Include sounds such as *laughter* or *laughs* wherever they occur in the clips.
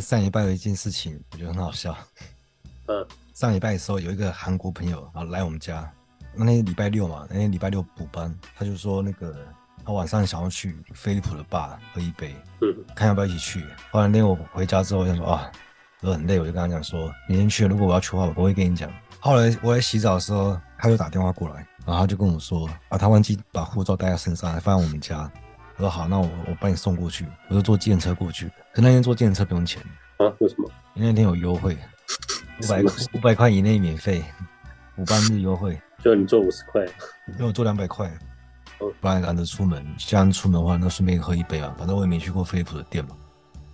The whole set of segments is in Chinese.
上礼拜有一件事情，我觉得很好笑。嗯，*laughs* 上礼拜的时候，有一个韩国朋友啊来我们家，那天礼拜六嘛，那天礼拜六补班，他就说那个他晚上想要去飞利浦的吧喝一杯，嗯，看要不要一起去。后来那天我回家之后，我想说啊，我很累，我就跟他讲说，明天去，如果我要去的话，我会跟你讲。后来我在洗澡的时候，他就打电话过来，然后他就跟我说啊，他忘记把护照带在身上，还放在我们家。我说好，那我我帮你送过去，我就坐计程车过去。可那天坐计程车不用钱啊？为什么？因为那天有优惠，*laughs* 五百五百块以内免费，五班日优惠。*laughs* 就你坐五十块，因为我坐两百块，不然懒得出门。既然出门的话，那顺便喝一杯嘛，反正我也没去过飞利浦的店嘛。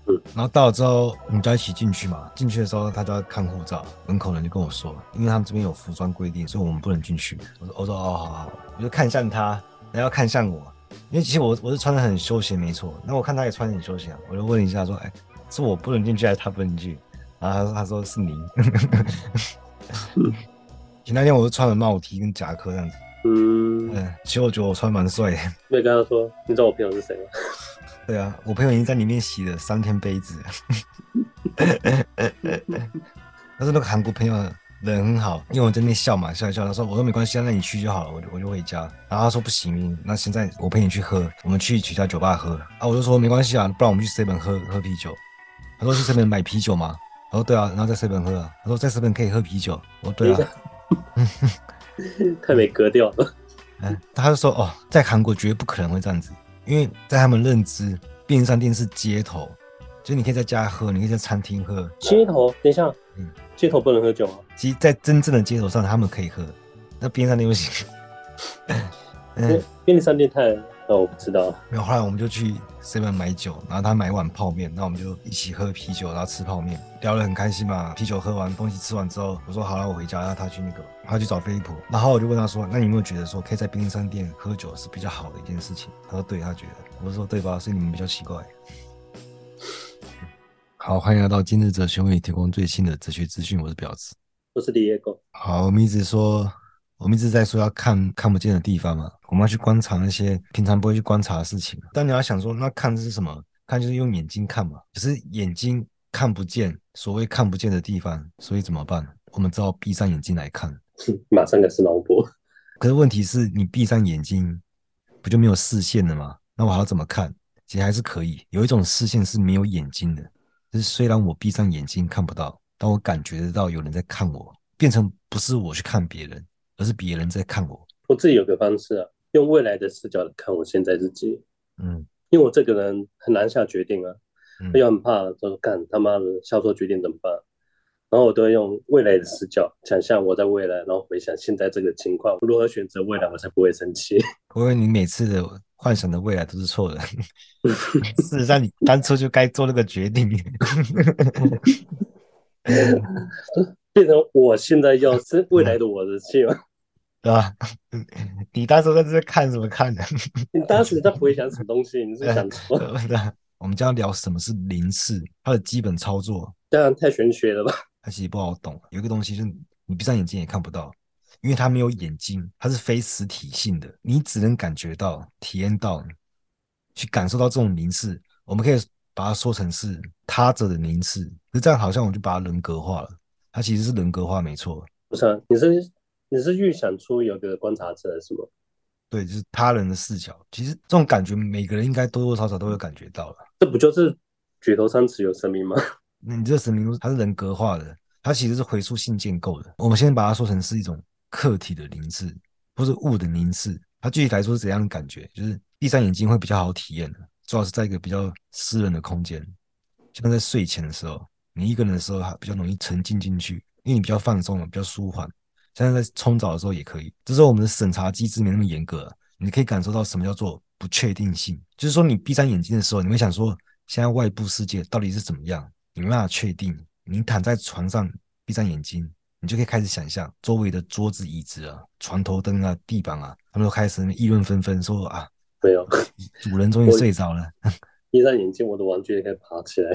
嗯。然后到了之后，我们就一起进去嘛。进去的时候，他就要看护照，门口人就跟我说，因为他们这边有服装规定，所以我们不能进去。我说，我说哦，好好好，我就看向他，然后看向我。因为其实我我是穿的很休闲，没错。那我看他也穿的很休闲，我就问一下说：“哎，是我不能进去，还是他不能进去？”然后他说：“他说是您。”其实那天我是穿了帽 T 跟夹克这样子。嗯，嗯，其实我觉得我穿蛮帅的。*laughs* 没跟他说，你知道我朋友是谁吗？*laughs* 对啊，我朋友已经在里面洗了三天杯子了。*laughs* 但是那个韩国朋友。人很好，因为我在那边笑嘛，笑一笑。他说：“我说没关系，那你去就好了，我就我就回家。”然后他说：“不行，那现在我陪你去喝，我们去几家酒吧喝。”啊，我就说没关系啊，不然我们去 seven 喝喝啤酒。他说：“去 seven 买啤酒吗？”我说：“对啊。”然后在 seven 喝啊。他说：“在 seven 可以喝啤酒。”我说：“对啊。*laughs* ”太没格调了。嗯，*laughs* 他就说：“哦，在韩国绝对不可能会这样子，因为在他们认知，便利商店是街头，就是你可以在家喝，你可以在餐厅喝。街头，等一下，嗯。街头不能喝酒啊！其实，在真正的街头上，他们可以喝，那便利商店不行。*laughs* 嗯，便利商店太……哦，我不知道。没有，后来我们就去 seven 买酒，然后他买一碗泡面，那我们就一起喝啤酒，然后吃泡面，聊得很开心嘛。啤酒喝完，东西吃完之后，我说好了，我回家，然后他去那个，他去找飞利浦，然后我就问他说：“那你有没有觉得说，可以在便利商店喝酒是比较好的一件事情？”他说：“对，他觉得。”我说：“对吧？所以你们比较奇怪。”好，欢迎来到今日哲学，为你提供最新的哲学资讯。我是婊子，我是李叶狗。好，我们一直说，我们一直在说要看看不见的地方嘛，我们要去观察那些平常不会去观察的事情。但你要想说，那看是什么？看就是用眼睛看嘛。可是眼睛看不见，所谓看不见的地方，所以怎么办？我们只好闭上眼睛来看。*laughs* 马上开始脑补。可是问题是你闭上眼睛，不就没有视线了吗？那我还要怎么看？其实还是可以。有一种视线是没有眼睛的。就是虽然我闭上眼睛看不到，但我感觉得到有人在看我，变成不是我去看别人，而是别人在看我。我自己有个方式啊，用未来的视角来看我现在自己。嗯，因为我这个人很难下决定啊，嗯、又很怕说干他妈的下错决定怎么办？然后我都会用未来的视角想象我在未来，然后回想现在这个情况，如何选择未来我才不会生气。*laughs* 因为你每次的。幻想的未来都是错的，*laughs* 事实上你当初就该做那个决定，*laughs* 变成我现在要是未来的我的气嘛，*laughs* 对吧？你当时在这看什么看的？你当时在回想什么东西？你是想错？对，我们将要聊什么是零次，它的基本操作，当然太玄学了吧？它其实不好懂，有一个东西是你闭上眼睛也看不到。因为它没有眼睛，它是非实体性的，你只能感觉到、体验到、去感受到这种凝视。我们可以把它说成是他者的凝视，那这样好像我就把它人格化了。它其实是人格化，没错。不是啊，你是你是预想出有个观察者是吗？对，就是他人的视角。其实这种感觉，每个人应该多多少少都有感觉到了。这不就是举头三尺有神明吗？你这神明，它是人格化的，它其实是回溯性建构的。我们先把它说成是一种。客体的凝视，或是物的凝视，它具体来说是怎样的感觉？就是闭上眼睛会比较好体验的，主要是在一个比较私人的空间，像在睡前的时候，你一个人的时候还比较容易沉浸进去，因为你比较放松了，比较舒缓。像在冲澡的时候也可以。这时候我们的审查机制没那么严格，你可以感受到什么叫做不确定性，就是说你闭上眼睛的时候，你会想说现在外部世界到底是怎么样？你没办法确定。你躺在床上闭上眼睛。你就可以开始想象周围的桌子、椅子啊、床头灯啊、地板啊，他们都开始议论纷纷，说啊，没有，主人终于睡着了。*laughs* 闭上眼睛，我的玩具也可以爬起来，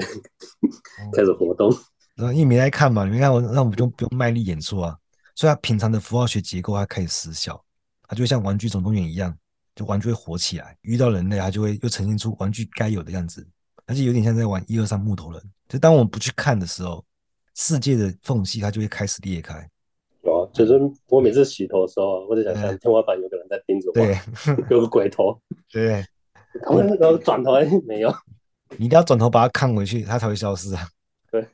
开始活动。*laughs* 然后因为没来看嘛，你没看我，那我们就不用卖力演出啊。所以它平常的符号学结构它开始失效，它就像玩具总动员一样，就玩具会活起来，遇到人类它就会又呈现出玩具该有的样子。而且有点像在玩一二三木头人。就当我们不去看的时候，世界的缝隙它就会开始裂开。有啊，就是我每次洗头的时候，我就想象天花板有个人在盯着我，对，*laughs* 有个鬼头，对，然后转头哎没有，你一定要转头把它看回去，它才会消失啊。对，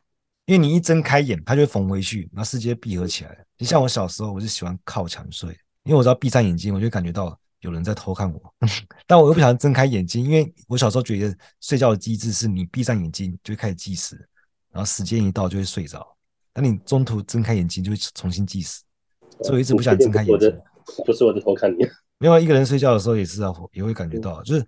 因为你一睁开眼，它就会缝回去，然后世界闭合起来。你像我小时候，我就喜欢靠墙睡，因为我知道闭上眼睛，我就感觉到有人在偷看我，*laughs* 但我又不想睁开眼睛，因为我小时候觉得睡觉的机制是你闭上眼睛就会开始计时，然后时间一到就会睡着。那你中途睁开眼睛就会重新计时，所以我一直不想睁开眼睛。不是我在偷看你，*laughs* 没有一个人睡觉的时候也是啊，也会感觉到，就是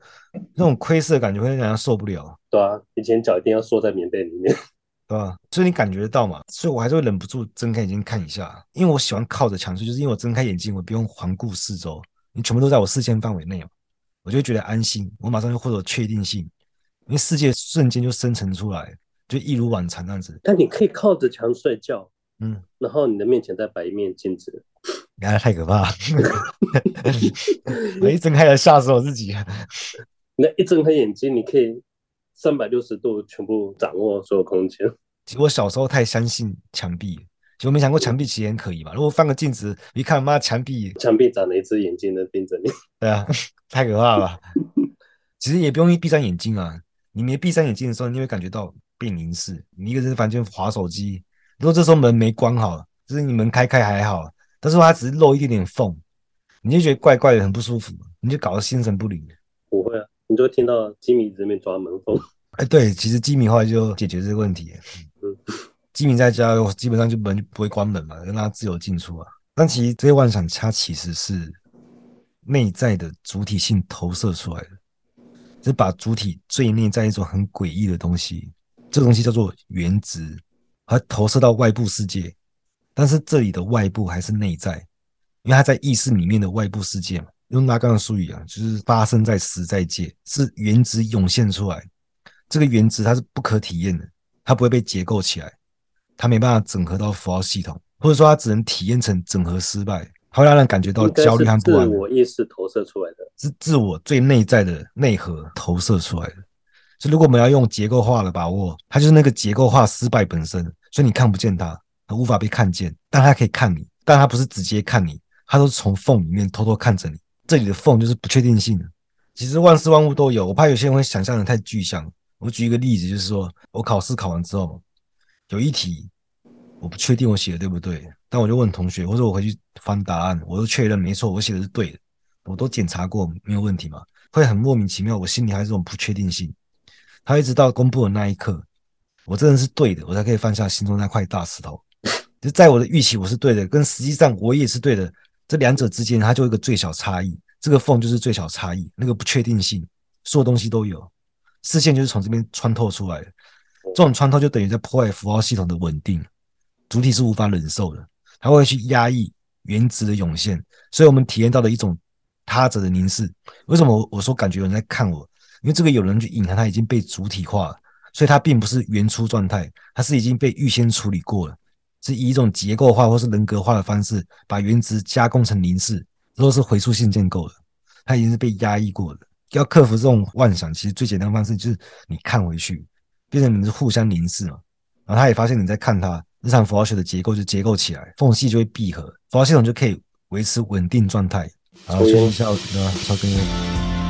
那种窥视的感觉会让人受不了。对啊，以前脚一定要缩在棉被里面，*laughs* 对吧？所以你感觉得到嘛？所以我还是会忍不住睁开眼睛看一下，因为我喜欢靠着墙睡，就是因为我睁开眼睛，我不用环顾四周，你全部都在我视线范围内嘛，我就觉得安心，我马上就获得确定性，因为世界瞬间就生成出来。就一如往常那样子，但你可以靠着墙睡觉，嗯，然后你的面前再摆一面镜子，*laughs* 你看太可怕了，*laughs* 我一睁开眼吓死我自己。*laughs* 那一睁开眼睛，你可以三百六十度全部掌握所有空间。其实我小时候太相信墙壁，其实我没想过墙壁其实也可以嘛。如果放个镜子，一看妈墙壁，墙壁长了一只眼睛在盯着你，对啊，太可怕了。其实也不用一闭上眼睛啊，你没闭上眼睛的时候，你会感觉到。被凝视，你一个人在房间划手机。如果这时候门没关好，就是你门开开还好，但是它只是漏一点点缝，你就觉得怪怪的，很不舒服，你就搞得心神不宁。不会啊，你就会听到吉米在那边抓门缝。*laughs* 哎，对，其实吉米后来就解决这个问题。嗯，*laughs* 吉米在家基本上就门就不会关门嘛，让他自由进出啊。但其实这些妄想，它其实是内在的主体性投射出来的，就是把主体最内在一种很诡异的东西。这个东西叫做原值，它投射到外部世界，但是这里的外部还是内在，因为它在意识里面的外部世界嘛。用拉冈的术语啊，就是发生在实在界，是原值涌现出来。这个原值它是不可体验的，它不会被结构起来，它没办法整合到符号系统，或者说它只能体验成整合失败，它会让人感觉到焦虑和不安。自我意识投射出来的，是自我最内在的内核投射出来的。所以，如果我们要用结构化的把握，它就是那个结构化失败本身。所以你看不见它，它无法被看见，但它可以看你，但它不是直接看你，它都是从缝里面偷偷看着你。这里的缝就是不确定性。其实万事万物都有，我怕有些人会想象的太具象。我举一个例子，就是说我考试考完之后，有一题我不确定我写的对不对，但我就问同学，或者我回去翻答案，我都确认没错，我写的是对的，我都检查过没有问题嘛，会很莫名其妙，我心里还是这种不确定性。他一直到公布的那一刻，我真的是对的，我才可以放下心中那块大石头。就在我的预期我是对的，跟实际上我也是对的，这两者之间它就一个最小差异，这个缝就是最小差异，那个不确定性，所有东西都有，视线就是从这边穿透出来的，这种穿透就等于在破坏符号系统的稳定，主体是无法忍受的，它会去压抑原质的涌现，所以我们体验到了一种他者的凝视。为什么我说感觉有人在看我？因为这个有人去隐含，它已经被主体化了，所以它并不是原初状态，它是已经被预先处理过了，是以一种结构化或是人格化的方式，把原值加工成凝视，都是回溯性建构的，它已经是被压抑过的。要克服这种妄想，其实最简单的方式就是你看回去，变成你们是互相凝视嘛，然后他也发现你在看他，日常符号学的结构就结构起来，缝隙就会闭合，符号系统就可以维持稳定状态。好，休息一下，对吧？超根乐。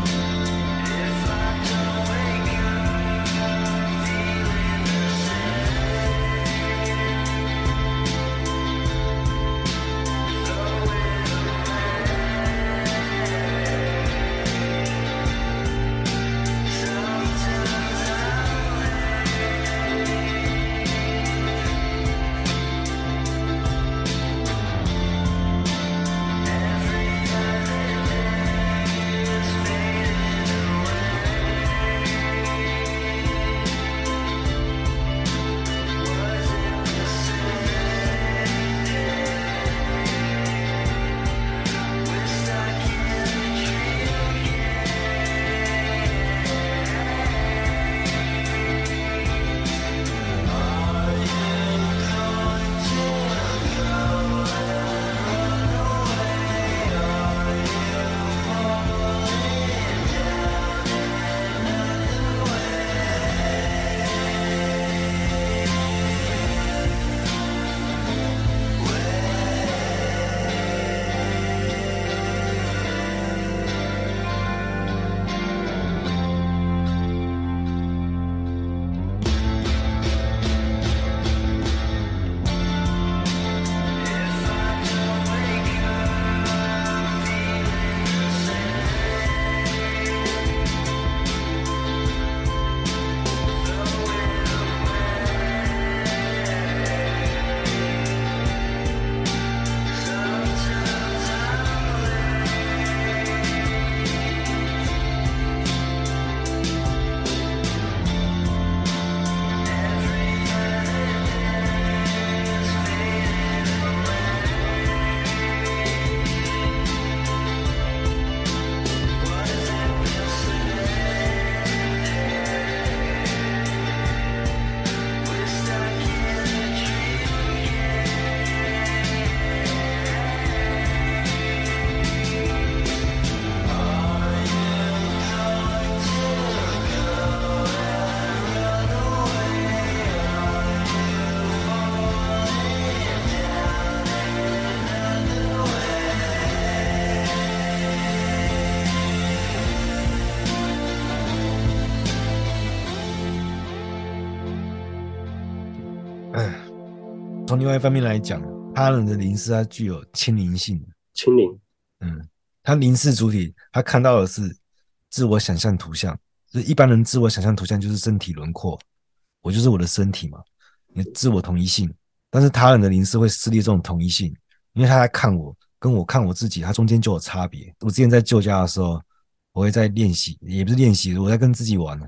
从另外一方面来讲，他人的灵视它具有亲灵性。亲灵，嗯，他灵视主体，他看到的是自我想象图像。就一般人自我想象图像就是身体轮廓，我就是我的身体嘛，你自我同一性。但是他人的灵视会撕裂这种同一性，因为他在看我，跟我看我自己，他中间就有差别。我之前在旧家的时候，我会在练习，也不是练习，我在跟自己玩呢。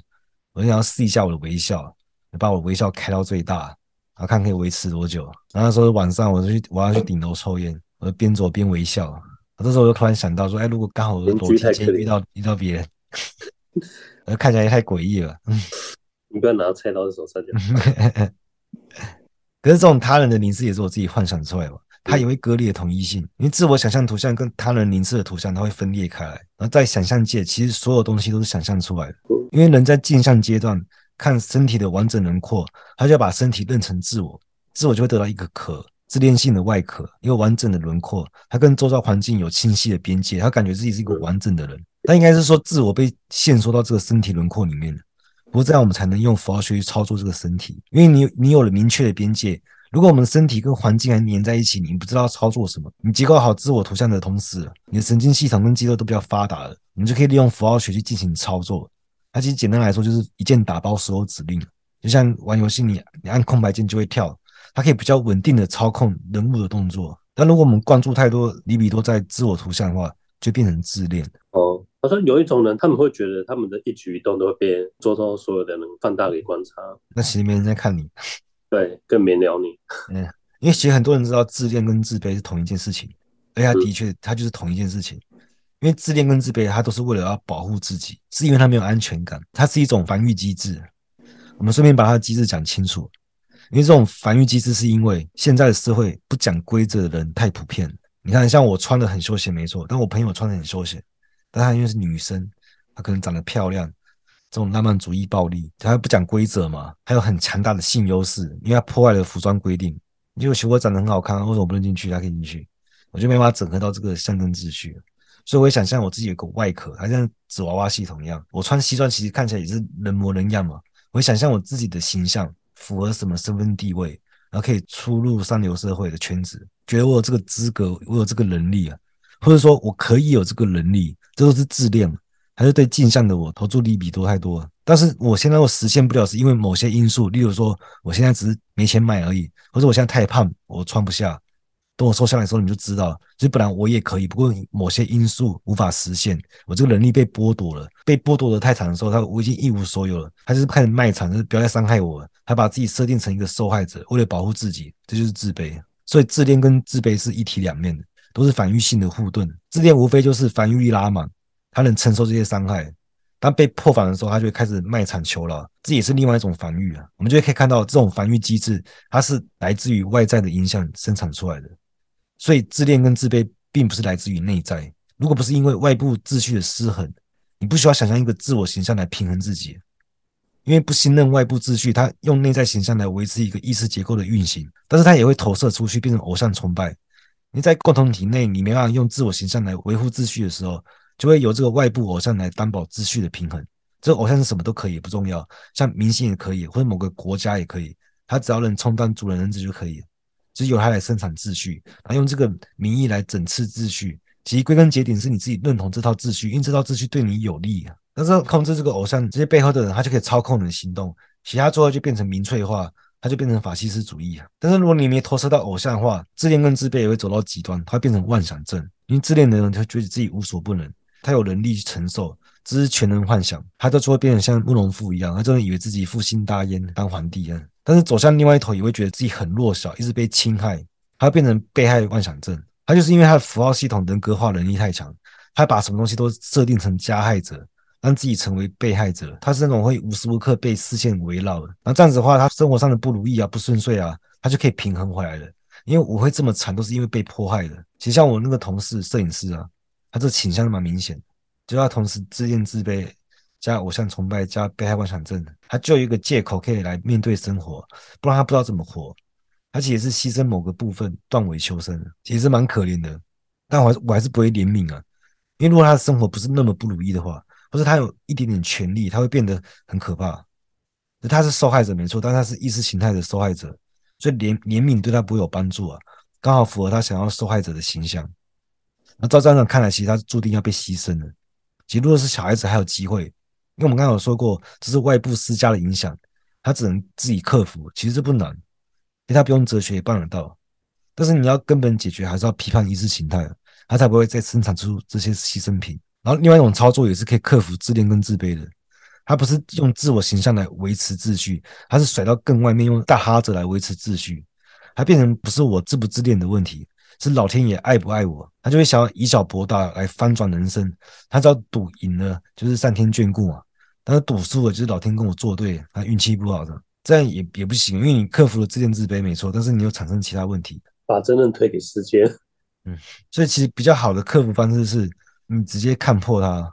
我想要试一下我的微笑，把我的微笑开到最大，然后看可以维持多久。然后那时候晚上，我就去，我要去顶楼抽烟，我就边走边微笑。这时候我就突然想到说，哎，如果刚好我的楼梯间遇到遇到别人。*laughs* 看起来也太诡异了。嗯，*laughs* 你不要拿菜刀在手上讲。*laughs* 可是这种他人的凝视也是我自己幻想出来的，它也会割裂统一性，因为自我想象图像跟他人凝视的图像，它会分裂开来。然后在想象界，其实所有东西都是想象出来的。因为人在镜像阶段看身体的完整轮廓，他就要把身体认成自我，自我就会得到一个壳。自恋性的外壳，一个完整的轮廓，他跟周遭环境有清晰的边界，他感觉自己是一个完整的人。但应该是说，自我被限缩到这个身体轮廓里面了。不过这样我们才能用符号学去操作这个身体，因为你你有了明确的边界。如果我们的身体跟环境还粘在一起，你不知道操作什么。你结构好自我图像的同时，你的神经系统跟肌肉都比较发达了，你就可以利用符号学去进行操作。它其实简单来说，就是一键打包所有指令，就像玩游戏，你你按空白键就会跳。它可以比较稳定的操控人物的动作，但如果我们灌注太多里比多在自我图像的话，就变成自恋。哦，他说有一种人，他们会觉得他们的一举一动都会被周遭所有的人放大给观察，那其实没人在看你，对，更没聊你。*laughs* 嗯，因为其实很多人知道自恋跟自卑是同一件事情，而且他的确，他就是同一件事情。因为自恋跟自卑，他都是为了要保护自己，是因为他没有安全感，它是一种防御机制。我们顺便把它的机制讲清楚。因为这种防御机制，是因为现在的社会不讲规则的人太普遍。你看，像我穿的很休闲，没错，但我朋友穿的很休闲，但她因为是女生，她可能长得漂亮，这种浪漫主义暴力，她不讲规则嘛，还有很强大的性优势，因为她破坏了服装规定。因为我长得很好看，为什么不能进去？她可以进去，我就没办法整合到这个象征秩序。所以我也想象我自己有个外壳，还像纸娃娃系统一样，我穿西装其实看起来也是人模人样嘛。我想象我自己的形象。符合什么身份地位，然后可以出入上流社会的圈子，觉得我有这个资格，我有这个能力啊，或者说我可以有这个能力，这都是自恋，还是对镜像的我投注利比多太多了？但是我现在我实现不了，是因为某些因素，例如说我现在只是没钱买而已，或者我现在太胖，我穿不下。等我瘦下来的时候，你就知道了，其实本来我也可以，不过某些因素无法实现，我这个能力被剥夺了，被剥夺的太惨的时候，他我已经一无所有了，他就是开始卖惨，就是不要再伤害我了，他把自己设定成一个受害者，为了保护自己，这就是自卑。所以自恋跟自卑是一体两面的，都是防御性的护盾。自恋无非就是防御力拉满，他能承受这些伤害，当被破防的时候，他就会开始卖惨求饶，这也是另外一种防御啊。我们就可以看到这种防御机制，它是来自于外在的影响生产出来的。所以自恋跟自卑并不是来自于内在，如果不是因为外部秩序的失衡，你不需要想象一个自我形象来平衡自己，因为不信任外部秩序，他用内在形象来维持一个意识结构的运行，但是他也会投射出去变成偶像崇拜。你在共同体内，你没办法用自我形象来维护秩序的时候，就会由这个外部偶像来担保秩序的平衡。这个偶像是什么都可以，不重要，像明星也可以，或者某个国家也可以，他只要能充当主人人质就可以。只有他来生产秩序，然后用这个名义来整治秩序。其实归根结底是你自己认同这套秩序，因为这套秩序对你有利啊。但是控制这个偶像这些背后的人，他就可以操控你的行动，其他最后就变成民粹化，他就变成法西斯主义啊。但是如果你没投射到偶像的话，自恋跟自卑也会走到极端，他会变成妄想症。因为自恋的人他觉得自己无所不能，他有能力去承受，这是全能幻想，他到最后变成像慕容复一样，他真的以为自己复兴大燕当皇帝啊。但是走向另外一头，也会觉得自己很弱小，一直被侵害，他会变成被害妄想症。他就是因为他的符号系统人格化能力太强，他把什么东西都设定成加害者，让自己成为被害者。他是那种会无时无刻被视线围绕的。然后这样子的话，他生活上的不如意啊、不顺遂啊，他就可以平衡回来了。因为我会这么惨，都是因为被迫害的。其实像我那个同事，摄影师啊，他这倾向蛮明显，就他同时自恋自卑。加偶像崇拜，加被害妄想症，他就有一个借口可以来面对生活，不然他不知道怎么活，而且也是牺牲某个部分，断尾求生，其实蛮可怜的。但我还是我还是不会怜悯啊，因为如果他的生活不是那么不如意的话，或者他有一点点权利，他会变得很可怕。他是受害者没错，但他是意识形态的受害者，所以怜怜悯对他不会有帮助啊，刚好符合他想要受害者的形象。那照这样看来，其实他注定要被牺牲的。其实如果是小孩子还有机会，因为我们刚刚有说过，这是外部施加的影响，他只能自己克服。其实这不难，因为他不用哲学也办得到。但是你要根本解决，还是要批判意识形态，他才不会再生产出这些牺牲品。然后另外一种操作也是可以克服自恋跟自卑的，他不是用自我形象来维持秩序，他是甩到更外面，用大哈子来维持秩序，他变成不是我自不自恋的问题。是老天爷爱不爱我，他就会想要以小博大来翻转人生。他只要赌赢了，就是上天眷顾嘛；但是赌输了，就是老天跟我作对，他运气不好的，这样也也不行。因为你克服了自恋自卑没错，但是你又产生其他问题，把责任推给时间。嗯，所以其实比较好的克服方式是你直接看破他。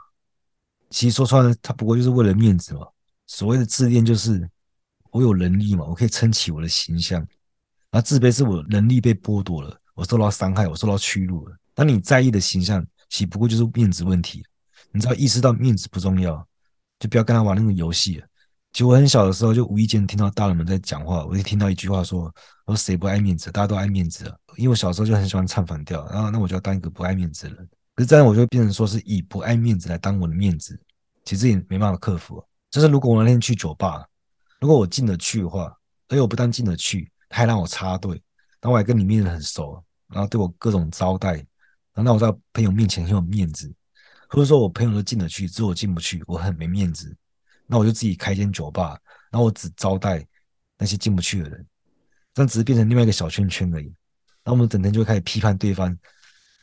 其实说穿了，他不过就是为了面子嘛。所谓的自恋就是我有能力嘛，我可以撑起我的形象；而自卑是我能力被剥夺了。我受到伤害，我受到屈辱了。当你在意的形象，岂不过就是面子问题？你只要意识到面子不重要，就不要跟他玩那个游戏了。其实我很小的时候就无意间听到大人们在讲话，我就听到一句话说：“我说谁不爱面子？大家都爱面子啊。”因为我小时候就很喜欢唱反调，然后那我就要当一个不爱面子的人。可是这样我就变成说是以不爱面子来当我的面子，其实也没办法克服。就是如果我那天去酒吧，如果我进得去的话，而且我不但进得去，还让我插队。然后我还跟里面人很熟，然后对我各种招待，然后让我在朋友面前很有面子，或者说我朋友都进得去，只有我进不去，我很没面子。那我就自己开间酒吧，然后我只招待那些进不去的人，这样只是变成另外一个小圈圈而已。然后我们整天就开始批判对方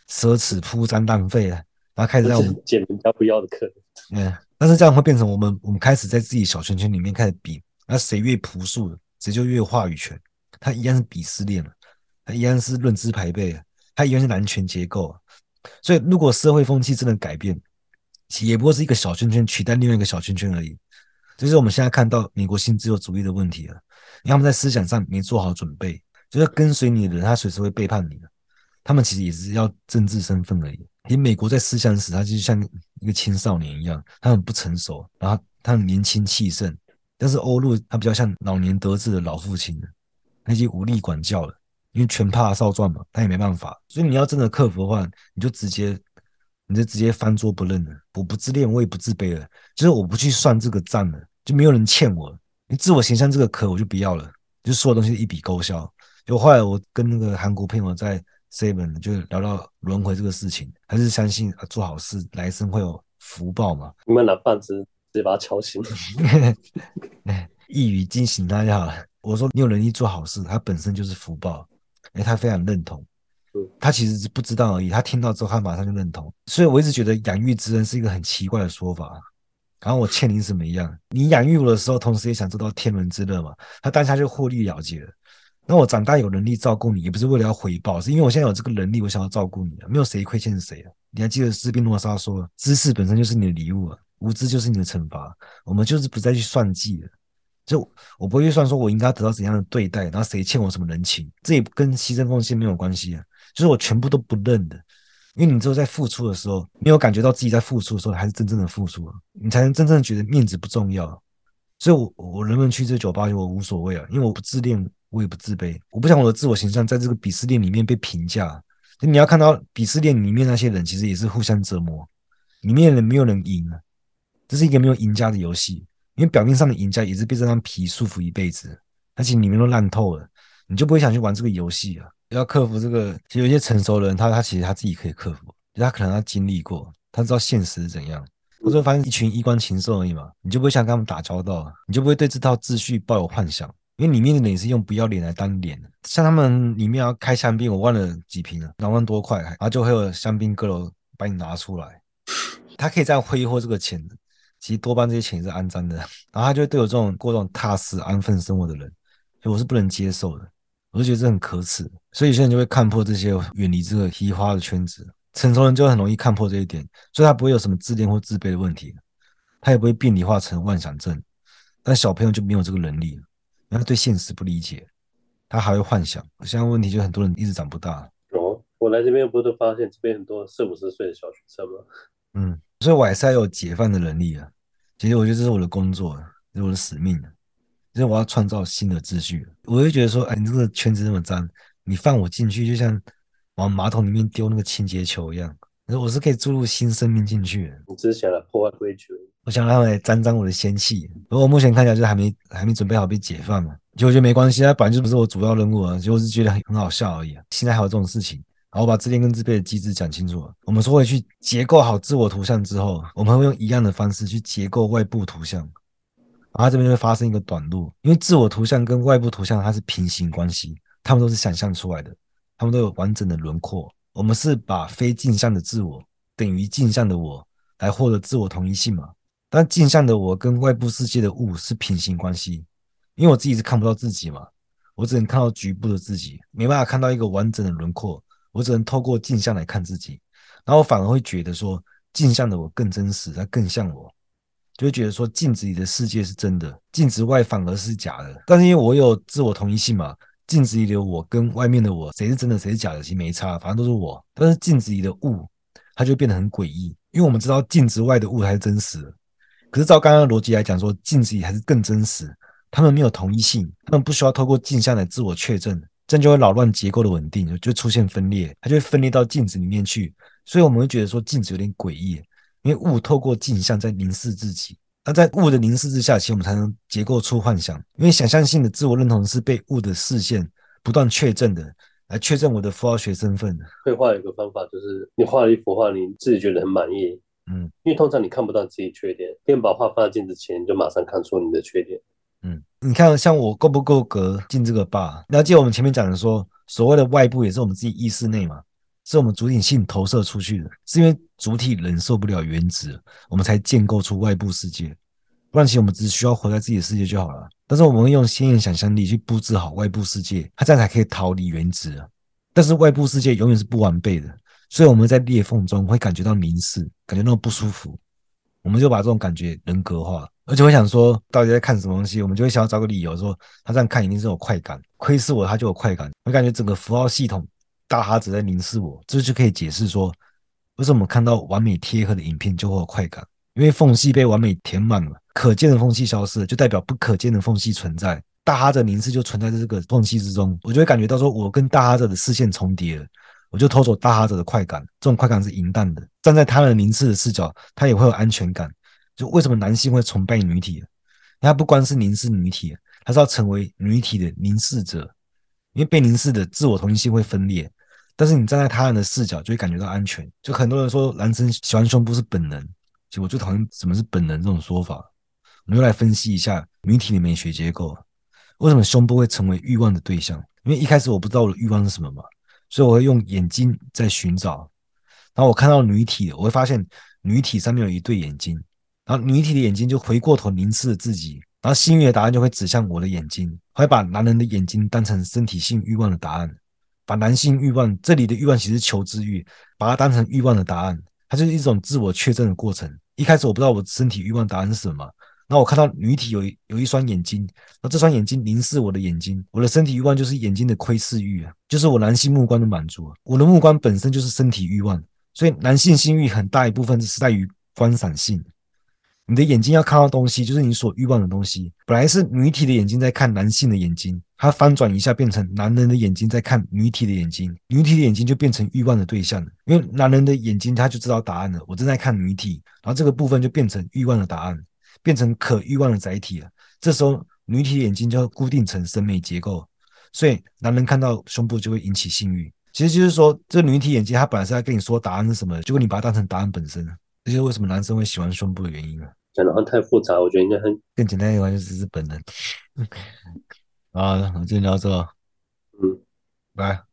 奢侈、铺张、浪费啊，然后开始让我们捡人家不要的客人。*laughs* 嗯，但是这样会变成我们我们开始在自己小圈圈里面开始比，那谁越朴素，谁就越有话语权。他一样是鄙视链了。它一样是论资排辈，它一样是男权结构，所以如果社会风气真的改变，也不过是一个小圈圈取代另外一个小圈圈而已。这就是我们现在看到美国新自由主义的问题了，他们在思想上没做好准备，就是跟随你的人，他随时会背叛你。他们其实也是要政治身份而已。你美国在思想史，他就像一个青少年一样，他很不成熟，然后他很年轻气盛，但是欧陆他比较像老年得志的老父亲，那些无力管教了。因为全怕少壮嘛，他也没办法，所以你要真的克服的话，你就直接，你就直接翻桌不认了。我不自恋，我也不自卑了，就是我不去算这个账了，就没有人欠我。你自我形象这个壳我就不要了，就所有东西一笔勾销。就后来我跟那个韩国朋友在 Seven 就聊到轮回这个事情，还是相信啊做好事来生会有福报嘛。你们拿棒子直接把他敲醒 *laughs* *laughs* 一语惊醒大家好了。我说你有能力做好事，它本身就是福报。哎，他非常认同，他其实是不知道而已。他听到之后，他马上就认同。所以我一直觉得养育之恩是一个很奇怪的说法。然后我欠你什么一样？你养育我的时候，同时也享受到天伦之乐嘛。他当下就获利了结了。那我长大有能力照顾你，也不是为了要回报，是因为我现在有这个能力，我想要照顾你。没有谁亏欠谁啊。你还记得斯宾诺莎说，知识本身就是你的礼物啊，无知就是你的惩罚。我们就是不再去算计了。就我不会算说，我应该得到怎样的对待，然后谁欠我什么人情，这也跟牺牲奉献没有关系啊。就是我全部都不认的，因为你只有在付出的时候，没有感觉到自己在付出的时候，还是真正的付出，你才能真正觉得面子不重要。所以我，我我能不能去这酒吧，我无所谓啊，因为我不自恋，我也不自卑，我不想我的自我形象在这个鄙视链里面被评价。你要看到鄙视链里面那些人，其实也是互相折磨，里面的人没有人赢啊，这是一个没有赢家的游戏。因为表面上的赢家也是被这张皮束缚一辈子，而且里面都烂透了，你就不会想去玩这个游戏啊。要克服这个，其实有些成熟的人，他他其实他自己可以克服，他可能他经历过，他知道现实是怎样。或者发现一群衣冠禽兽而已嘛，你就不会想跟他们打交道，你就不会对这套秩序抱有幻想。因为里面的人是用不要脸来当脸的，像他们里面要开香槟，我忘了几瓶了，两万多块，然后就会有香槟阁楼把你拿出来，他可以这样挥霍这个钱。其实多半这些钱是肮脏的，然后他就会对我这种过这种踏实安分生活的人，所以我是不能接受的，我就觉得这很可耻，所以有些人就会看破这些，远离这个嘻哈的圈子。成熟人就很容易看破这一点，所以他不会有什么自恋或自卑的问题，他也不会病理化成妄想症。但小朋友就没有这个能力，因为他对现实不理解，他还会幻想。现在问题就很多人一直长不大。哦，我来这边不是都发现这边很多四五十岁的小学生吗？嗯。所以我还是要有解放的能力啊！其实我觉得这是我的工作，这是我的使命。就是我要创造新的秩序。我就觉得说，哎，你这个圈子那么脏，你放我进去，就像往马桶里面丢那个清洁球一样。我是可以注入新生命进去的。你只是想来破坏规矩。我想让他们来沾沾我的仙气。不过我目前看起来就是还没还没准备好被解放嘛。结果我觉得没关系，它本来就不是我主要任务啊。结果是觉得很很好笑而已啊。现在还有这种事情。好，我把自恋跟自卑的机制讲清楚。我们说回去结构好自我图像之后，我们会用一样的方式去结构外部图像。然后这边会发生一个短路，因为自我图像跟外部图像它是平行关系，它们都是想象出来的，它们都有完整的轮廓。我们是把非镜像的自我等于镜像的我来获得自我同一性嘛？但镜像的我跟外部世界的物是平行关系，因为我自己是看不到自己嘛，我只能看到局部的自己，没办法看到一个完整的轮廓。我只能透过镜像来看自己，然后反而会觉得说，镜像的我更真实，它更像我，就会觉得说，镜子里的世界是真的，镜子外反而是假的。但是因为我有自我同一性嘛，镜子里的我跟外面的我，谁是真的，谁是假的，其实没差，反正都是我。但是镜子里的物，它就变得很诡异，因为我们知道镜子外的物才是真实的，可是照刚刚的逻辑来讲说，镜子里还是更真实，他们没有同一性，他们不需要透过镜像来自我确证。这样就会扰乱结构的稳定，就出现分裂，它就会分裂到镜子里面去。所以我们会觉得说镜子有点诡异，因为物透过镜像在凝视自己。那在物的凝视之下，其实我们才能结构出幻想。因为想象性的自我认同是被物的视线不断确证的，来确证我的符号学身份。绘画有一个方法，就是你画了一幅画，你自己觉得很满意，嗯，因为通常你看不到自己缺点，先把画放在镜子前，你就马上看出你的缺点。嗯，你看，像我够不够格进这个吧？你要记得我们前面讲的说，所谓的外部也是我们自己意识内嘛，是我们主体性投射出去的，是因为主体忍受不了原子，我们才建构出外部世界。不然，其实我们只需要活在自己的世界就好了。但是我们用鲜艳想象力去布置好外部世界，它这样才可以逃离原子。但是外部世界永远是不完备的，所以我们在裂缝中会感觉到凝视，感觉那么不舒服。我们就把这种感觉人格化。而且会想说，到底在看什么东西？我们就会想要找个理由说，他这样看一定是有快感，窥视我他就有快感。我感觉整个符号系统大哈子在凝视我，这就可以解释说，为什么我们看到完美贴合的影片就会有快感？因为缝隙被完美填满了，可见的缝隙消失了，就代表不可见的缝隙存在。大哈子凝视就存在在这个缝隙之中，我就会感觉到说，我跟大哈子的视线重叠了，我就偷走大哈子的快感。这种快感是淫荡的，站在他人凝视的视角，他也会有安全感。就为什么男性会崇拜女体？他不光是凝视女体，他是要成为女体的凝视者。因为被凝视的自我同一性会分裂，但是你站在他人的视角，就会感觉到安全。就很多人说男生喜欢胸部是本能，其实我最讨厌什么是本能这种说法。我们又来分析一下女体的美学结构，为什么胸部会成为欲望的对象？因为一开始我不知道我的欲望是什么嘛，所以我会用眼睛在寻找。然后我看到女体，我会发现女体上面有一对眼睛。然后女体的眼睛就回过头凝视了自己，然后性欲的答案就会指向我的眼睛，会把男人的眼睛当成身体性欲望的答案，把男性欲望这里的欲望其实求知欲，把它当成欲望的答案，它就是一种自我确证的过程。一开始我不知道我身体欲望答案是什么，那我看到女体有有一双眼睛，那这双眼睛凝视我的眼睛，我的身体欲望就是眼睛的窥视欲啊，就是我男性目光的满足，我的目光本身就是身体欲望，所以男性性欲很大一部分是在于观赏性。你的眼睛要看到东西，就是你所欲望的东西。本来是女体的眼睛在看男性的眼睛，它翻转一下变成男人的眼睛在看女体的眼睛，女体的眼睛就变成欲望的对象了。因为男人的眼睛他就知道答案了，我正在看女体，然后这个部分就变成欲望的答案，变成可欲望的载体了。这时候女体眼睛就要固定成审美结构，所以男人看到胸部就会引起性欲。其实就是说，这女体眼睛它本来是在跟你说答案是什么，结果你把它当成答案本身，这就是为什么男生会喜欢胸部的原因了了。讲的话太复杂，我觉得应该很更简单一点，就是日本人。*laughs* 啊，我今天聊到这，嗯，拜。